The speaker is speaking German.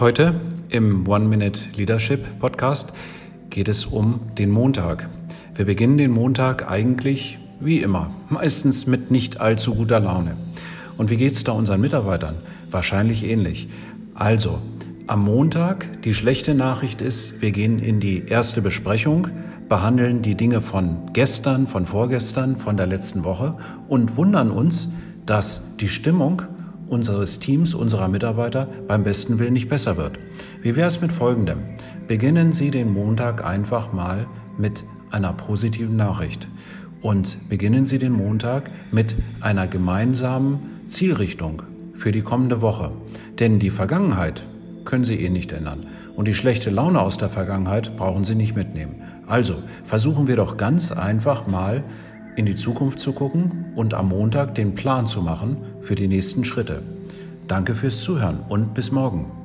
Heute im One Minute Leadership Podcast geht es um den Montag. Wir beginnen den Montag eigentlich wie immer, meistens mit nicht allzu guter Laune. Und wie geht es da unseren Mitarbeitern? Wahrscheinlich ähnlich. Also, am Montag, die schlechte Nachricht ist, wir gehen in die erste Besprechung, behandeln die Dinge von gestern, von vorgestern, von der letzten Woche und wundern uns, dass die Stimmung unseres Teams, unserer Mitarbeiter beim besten Willen nicht besser wird. Wie wäre es mit Folgendem? Beginnen Sie den Montag einfach mal mit einer positiven Nachricht und beginnen Sie den Montag mit einer gemeinsamen Zielrichtung für die kommende Woche. Denn die Vergangenheit können Sie eh nicht ändern. Und die schlechte Laune aus der Vergangenheit brauchen Sie nicht mitnehmen. Also versuchen wir doch ganz einfach mal in die Zukunft zu gucken und am Montag den Plan zu machen für die nächsten Schritte. Danke fürs Zuhören und bis morgen.